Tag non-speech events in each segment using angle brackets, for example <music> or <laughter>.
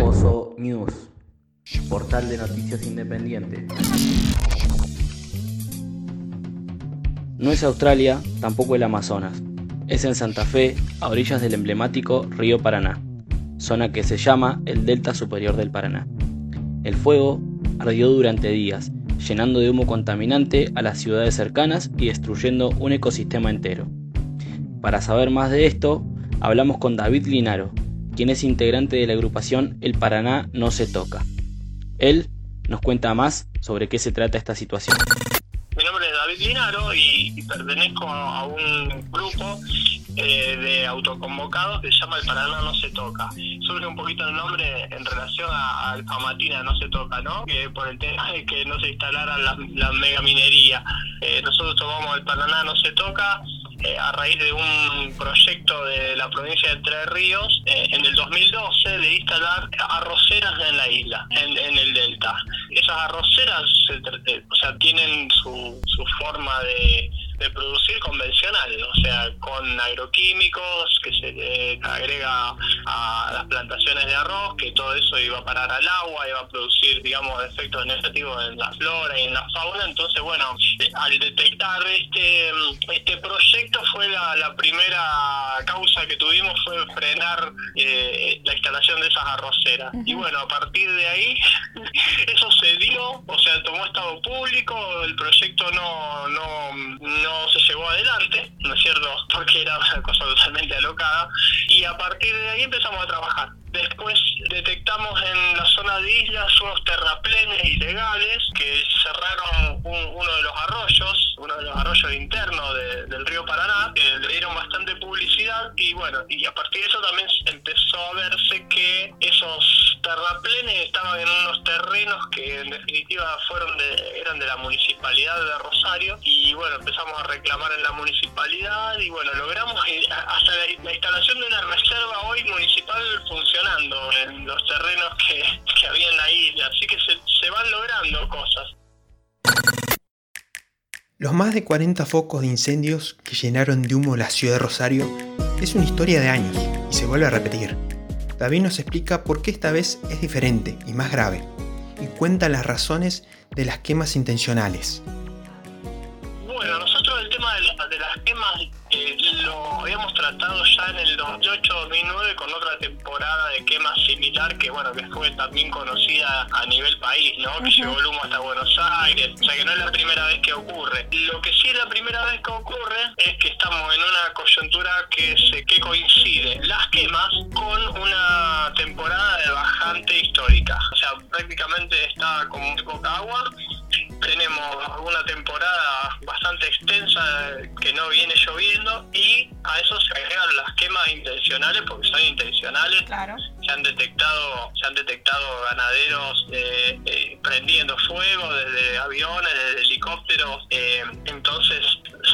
Oso News, portal de noticias independiente. No es Australia, tampoco el Amazonas. Es en Santa Fe, a orillas del emblemático río Paraná, zona que se llama el Delta Superior del Paraná. El fuego ardió durante días, llenando de humo contaminante a las ciudades cercanas y destruyendo un ecosistema entero. Para saber más de esto, hablamos con David Linaro, quien es integrante de la agrupación El Paraná No Se Toca. Él nos cuenta más sobre qué se trata esta situación. Mi nombre es David Linaro y, pertenezco a un grupo eh, de autoconvocados que se llama El Paraná No Se Toca. Surge un poquito el nombre en relación al Famatina No Se Toca, ¿no? Que por el tema de que no se instalara la, la. Eh, nosotros tomamos El Paraná No Se Toca eh, a raíz de un proyecto de la provincia de Entre Ríos eh, en el 2012 de instalar arroceras en la isla, en, el delta. Esas arroceras eh, o sea, tienen su, su forma de de producir convencional, o sea, con agroquímicos que se le agrega a las plantaciones de arroz, que todo eso iba a parar al agua, iba a producir, digamos, efectos negativos en la flora y en la fauna. Entonces, bueno, al detectar este, este proyecto fue la, primera causa que tuvimos fue frenar eh, la instalación de esas arroceras. Y bueno, a partir de ahí, <laughs> eso se dio, o sea, tomó estado público, el proyecto no, no no se llevó adelante, ¿no es cierto? <laughs> Porque era una cosa totalmente alocada. Y a partir de ahí empezamos a trabajar. Después detectamos en la zona de islas unos terraplenes ilegales que cerraron uno de los arroyos, uno de los arroyos internos del río Paraná, que le dieron bastante y bueno, y a partir de eso también empezó a verse que esos terraplenes estaban en unos terrenos que en definitiva fueron eran de la municipalidad de Rosario y bueno, empezamos a reclamar en la municipalidad y bueno, logramos hasta la, instalación de una reserva hoy municipal funcionando en los terrenos que, que había en la isla, así que se van logrando cosas. Los más de 40 focos de incendios que llenaron de humo la ciudad de Rosario es una historia de años y se vuelve a repetir. David nos explica por qué esta vez es diferente y más grave, y cuenta las razones de las quemas intencionales. Lo habíamos tratado ya en el 2008-2009 con otra temporada de quemas similar que bueno que fue también conocida a nivel país, ¿no? Que llegó el humo hasta Buenos Aires, o sea que no es la primera vez que ocurre. Lo que sí es la primera vez que ocurre es que estamos en una coyuntura que se que coincide las quemas con una temporada de bajante histórica, o sea prácticamente está con muy poca agua tenemos una temporada bastante extensa que no viene lloviendo y a eso se agregan las quemas intencionales porque son intencionales. Se han detectado, se han detectado ganaderos eh, eh, prendiendo fuego desde aviones, desde helicópteros. Eh, entonces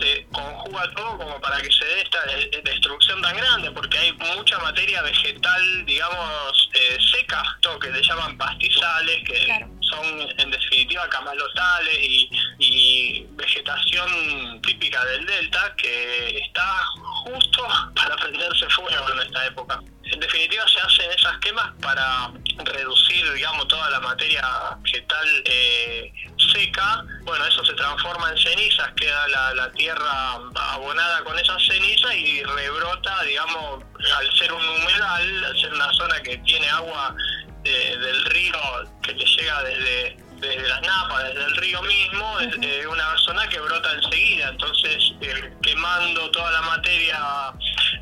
se conjuga todo como para que se dé esta destrucción tan grande porque hay mucha materia vegetal, digamos, seca, todo que le llaman pastizales, que son en definitiva camalotales y, y vegetación típica del delta que está justo <laughs> para prenderse fuego en esta época. En definitiva se hacen esas quemas para reducir, digamos, toda la materia vegetal eh, seca. Bueno, eso se transforma en cenizas, queda la, tierra abonada con esas cenizas y rebrota, digamos, al ser un humedal, al ser una zona que tiene agua del río que le llega desde desde las napas, desde el río mismo, es eh, una zona que brota enseguida, entonces eh, quemando toda la materia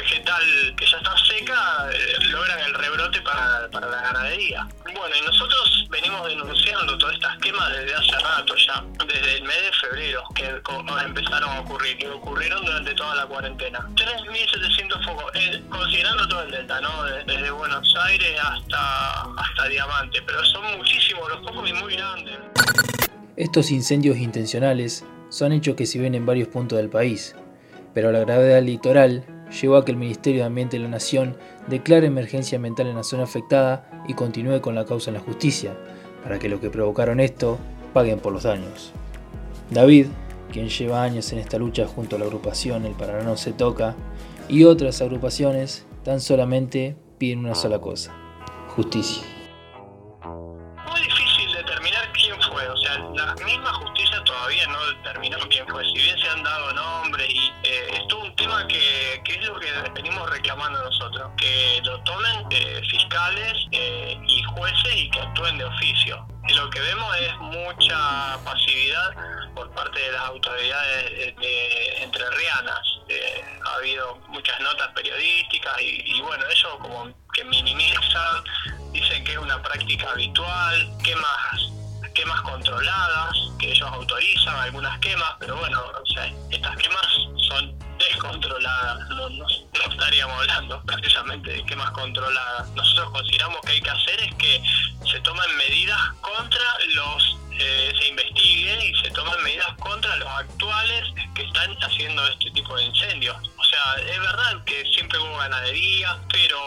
vegetal que ya está seca, eh, logran el rebrote para, para la ganadería. Bueno, y nosotros venimos denunciando todas estas quemas desde hace rato ya, desde el mes de febrero que empezaron a ocurrir y ocurrieron durante toda la cuarentena. 3.700 focos, considerando todo el delta, ¿no? Desde Buenos Aires hasta, hasta Diamante, pero son muchísimos los focos y muy grandes. Estos incendios intencionales son hechos que se ven en varios puntos del país, pero la gravedad litoral llevó a que el Ministerio de Ambiente de la Nación declare emergencia ambiental en la zona afectada y continúe con la causa en la justicia, para que los que provocaron esto paguen por los daños. David, quien lleva años en esta lucha junto a la agrupación El Paraná no se toca, y otras agrupaciones tan solamente piden una sola cosa, justicia. Tomen eh, fiscales eh, y jueces y que actúen de oficio. Y lo que vemos es mucha pasividad por parte de las autoridades de, entrerrianas. Eh, ha habido muchas notas periodísticas y, y bueno, ellos como que minimizan, dicen que es una práctica habitual, quemas, quemas controladas, que ellos autorizan algunas quemas, pero bueno, o sea, estas quemas son descontroladas, no, estaríamos hablando <laughs> precisamente de quemas controladas. Nosotros consideramos que hay que hacer es que se tomen medidas contra los eh, se investiguen y se tomen medidas contra los actuales que están haciendo este tipo de incendios. O sea, es verdad que siempre hubo ganadería, pero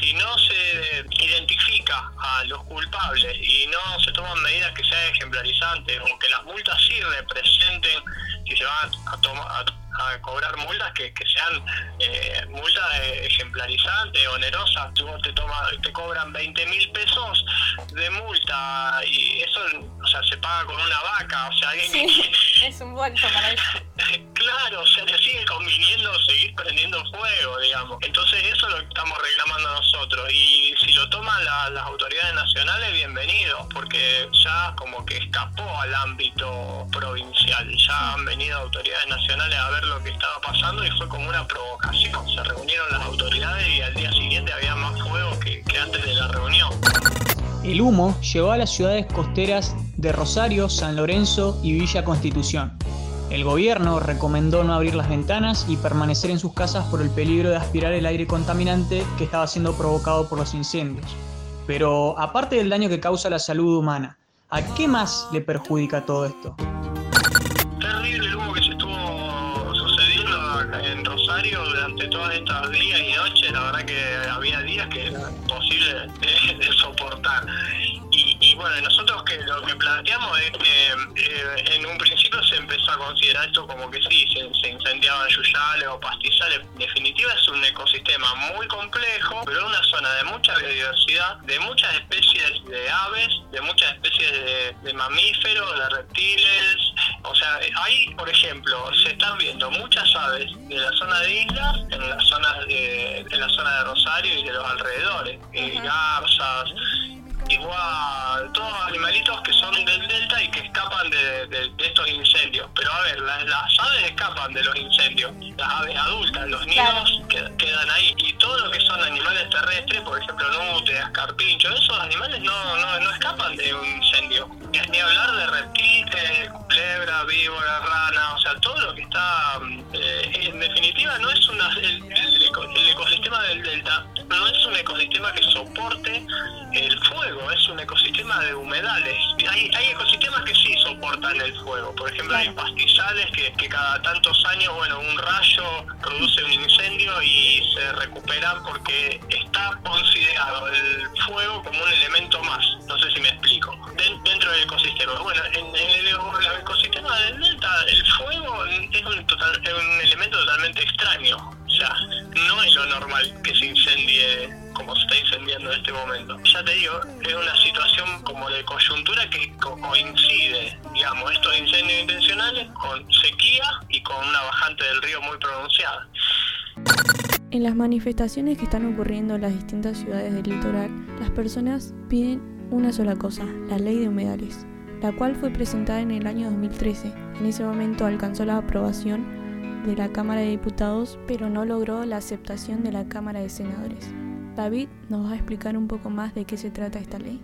si no se identifica a los culpables y no se toman medidas que sean ejemplarizantes o que las multas sí representen si se van a tomar a cobrar multas que, que sean eh, multas ejemplarizantes, onerosas. Tú te, toma, te cobran 20 mil pesos de multa y eso o sea, se paga con una vaca. O sea, alguien sí, <laughs> es un bolso para eso. claro, se le sigue conviniendo seguir prendiendo fuego, digamos. Entonces eso es lo que estamos porque ya como que escapó al ámbito provincial. Ya han venido autoridades nacionales a ver lo que estaba pasando y fue como una provocación. Se reunieron las autoridades y al día siguiente había más fuego que, que antes de la reunión. El humo llegó a las ciudades costeras de Rosario, San Lorenzo y Villa Constitución. El gobierno recomendó no abrir las ventanas y permanecer en sus casas por el peligro de aspirar el aire contaminante que estaba siendo provocado por los incendios. Pero aparte del daño que causa la salud humana, ¿a qué más le perjudica todo esto? Terrible humo que se estuvo sucediendo en Rosario durante todos estos días y noches. La verdad que había días que era imposible de soportar. Bueno, nosotros que lo que planteamos es que eh, en un principio se empezó a considerar esto como que sí, se, se incendiaban yuyales o pastizales. En definitiva es un ecosistema muy complejo, pero una zona de mucha biodiversidad, de muchas especies de aves, de muchas especies de, de mamíferos, de reptiles. O sea, ahí, por ejemplo, se están viendo muchas aves de la zona de islas, en la zona de, en la zona de Rosario y de los alrededores, eh, garzas, igual todos animalitos que son del delta y que escapan de, de, de estos incendios. Pero a ver, las, las, aves escapan de los incendios, las aves adultas, los nidos claro. quedan ahí. Y todo lo que son animales terrestres, por ejemplo, núteas, carpinchos, esos animales no, no, no escapan de un incendio. Ni, ni hablar de reptiles, culebra, víbora, rana, o sea, todo lo que está, eh, en definitiva, no es una, el, el, el ecosistema del delta no es un ecosistema que soporte el fuego, es un ecosistema de humedales. Hay, hay ecosistemas que sí soportan el fuego, por ejemplo hay pastizales que, que, cada tantos años, bueno, un rayo produce un incendio y se recuperan porque está considerado el fuego como un elemento más, no sé si me explico, dentro del ecosistema. Bueno, en, en en este momento. Ya te digo, es una situación como de coyuntura que co coincide, digamos, estos incendios intencionales con sequía y con una bajante del río muy pronunciada. En las manifestaciones que están ocurriendo en las distintas ciudades del litoral, las personas piden una sola cosa, la ley de humedales, la cual fue presentada en el año 2013. En ese momento alcanzó la aprobación de la Cámara de Diputados, pero no logró la aceptación de la Cámara de Senadores. David nos va a explicar un poco más de qué se trata esta ley.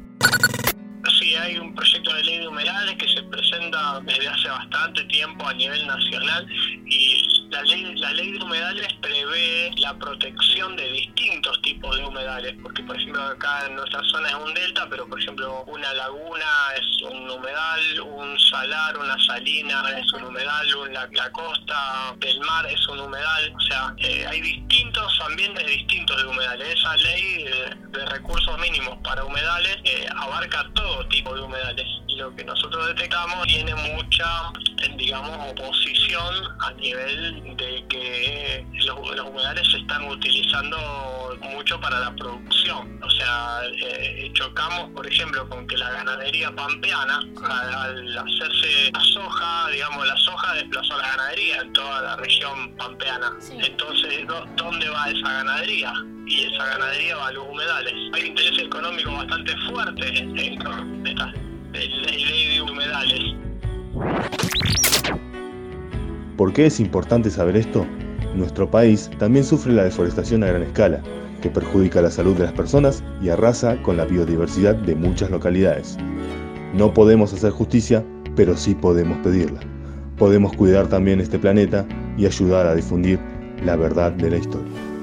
Sí, hay un proyecto de ley de humedales que se presenta desde hace bastante tiempo a nivel nacional y la ley, la ley de humedales prevé la protección de distintos tipos de humedales, porque por ejemplo acá en nuestra zona es un delta, pero por ejemplo una laguna es un humedal, un salar, una salina es un humedal, una, la costa del mar es un humedal, o sea, eh, hay distintos ambientes distintos de humedales. Esa ley de, recursos mínimos para humedales eh, abarca todo tipo de humedales lo que nosotros detectamos tiene mucha, digamos, oposición a nivel de que los, los humedales se están utilizando mucho para la producción. O sea, eh, chocamos, por ejemplo, con que la ganadería pampeana, al, hacerse la soja, digamos, la soja desplazó la ganadería en toda la región pampeana. Entonces, ¿dónde va esa ganadería? Y esa ganadería va a los humedales. Hay un interés económico bastante fuerte en esta ley de humedales. ¿Por qué es importante saber esto? Nuestro país también sufre la deforestación a gran escala, que perjudica la salud de las personas y arrasa con la biodiversidad de muchas localidades. No podemos hacer justicia, pero sí podemos pedirla. Podemos cuidar también este planeta y ayudar a difundir la verdad de la historia.